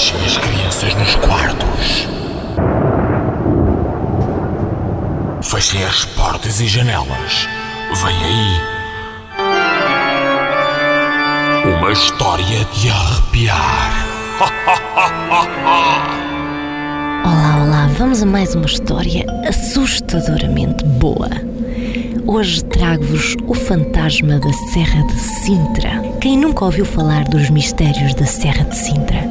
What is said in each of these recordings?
Fechem as crianças nos quartos. Fechem as portas e janelas. Vem aí. Uma história de arrepiar. Olá, olá, vamos a mais uma história assustadoramente boa. Hoje trago-vos o fantasma da Serra de Sintra. Quem nunca ouviu falar dos mistérios da Serra de Sintra?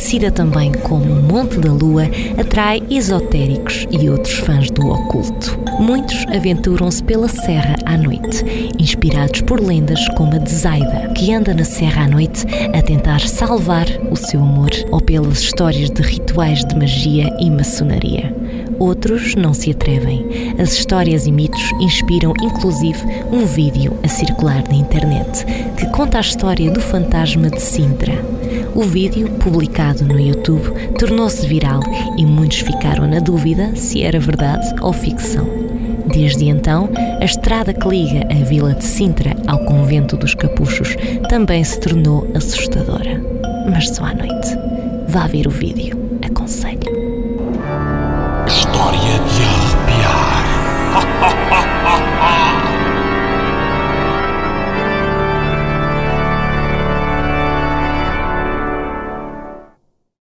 Conhecida também como Monte da Lua, atrai esotéricos e outros fãs do oculto. Muitos aventuram-se pela serra à noite, inspirados por lendas como a de Zaida, que anda na serra à noite a tentar salvar o seu amor, ou pelas histórias de rituais de magia e maçonaria. Outros não se atrevem. As histórias e mitos inspiram inclusive um vídeo a circular na internet que conta a história do fantasma de Sintra. O vídeo, publicado no YouTube, tornou-se viral e muitos ficaram na dúvida se era verdade ou ficção. Desde então, a estrada que liga a vila de Sintra ao convento dos Capuchos também se tornou assustadora. Mas só à noite. Vá ver o vídeo.